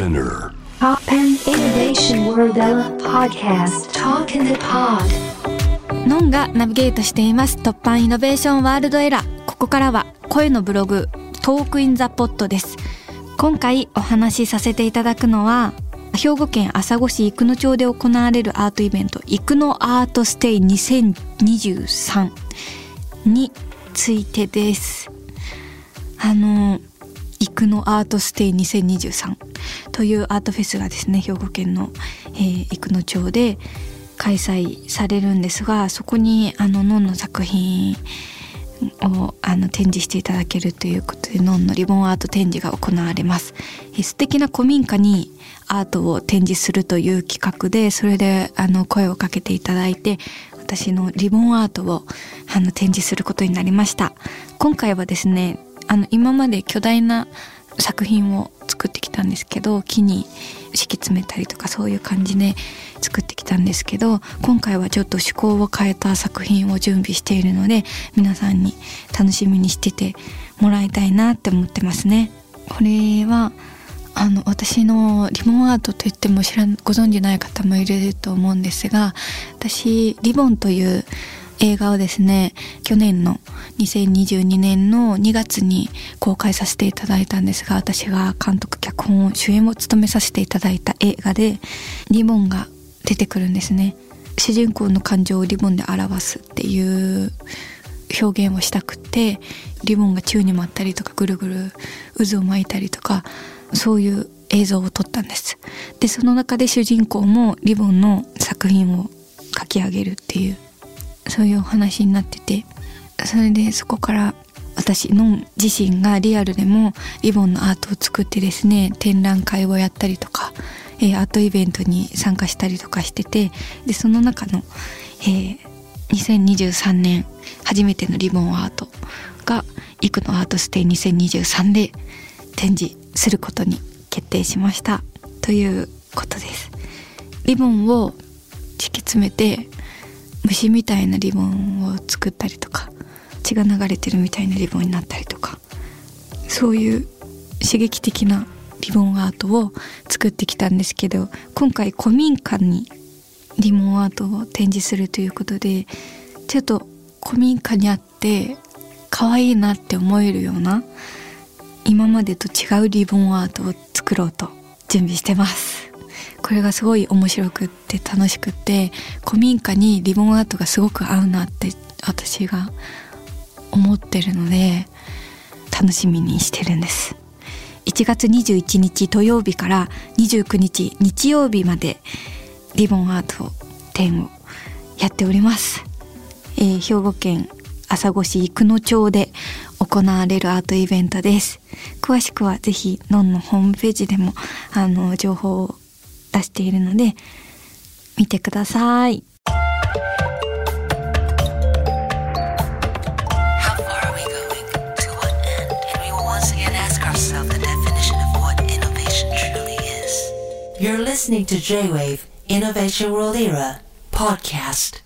Spinear. Toppan Innovation World Podcast. Talk in the Pod. のんがナビゲートしています。 Toppan Innovation World Era。ここからは声のブログ Talk in the Pod です。今回お話しさせていただくのは兵庫県朝来市生野町で行われるアートイベント生野アートステイ2023についてです。あの生野アートステイ2023というアートフェスがですね兵庫県の、えー、生野町で開催されるんですがそこにあのノンの作品をあの展示していただけるということでノンのリボンアート展示が行われます。え素敵な古民家にアートを展示するという企画でそれであの声をかけていただいて私のリボンアートをあの展示することになりました。今回はですねあの今まで巨大な作品を作っきたんですけど木に敷き詰めたりとかそういう感じで作ってきたんですけど今回はちょっと趣向を変えた作品を準備しているので皆さんに楽しみにしててもらいたいなって思ってますね。これはあの私のリボンアートといっても知らんご存じない方もいると思うんですが私リボンという映画をですね去年の2022年の2月に公開させていただいたんですが私が監督脚本主演を務めさせていただいた映画でリボンが出てくるんですね。主人公の感情をリボンで表すっていう表現をしたくてリボンが宙に舞ったりとかぐるぐる渦を巻いたりとかそういう映像を撮ったんです。でその中で主人公もリボンの作品を書き上げるっていうそういうお話になっててそれでそこから私の自身がリアルでもリボンのアートを作ってですね展覧会をやったりとか、えー、アートイベントに参加したりとかしててでその中の、えー、2023年初めてのリボンアートが「イクのアートステイ2023」で展示することに決定しましたということです。リボンを敷き詰めて虫みたいなリボンを作ったりとか血が流れてるみたいなリボンになったりとかそういう刺激的なリボンアートを作ってきたんですけど今回古民家にリボンアートを展示するということでちょっと古民家にあって可愛いなって思えるような今までと違うリボンアートを作ろうと準備してます。これがすごい面白くって楽しくって古民家にリボンアートがすごく合うなって私が思ってるので楽しみにしてるんです。1月21日土曜日から29日日曜日までリボンアート展をやっております、えー、兵庫県朝来市生野町で行われるアートイベントです。詳しくはぜひノンのホームページでもあの情報を出しているので見てください You're listening to J-Wave Innovation World Era podcast.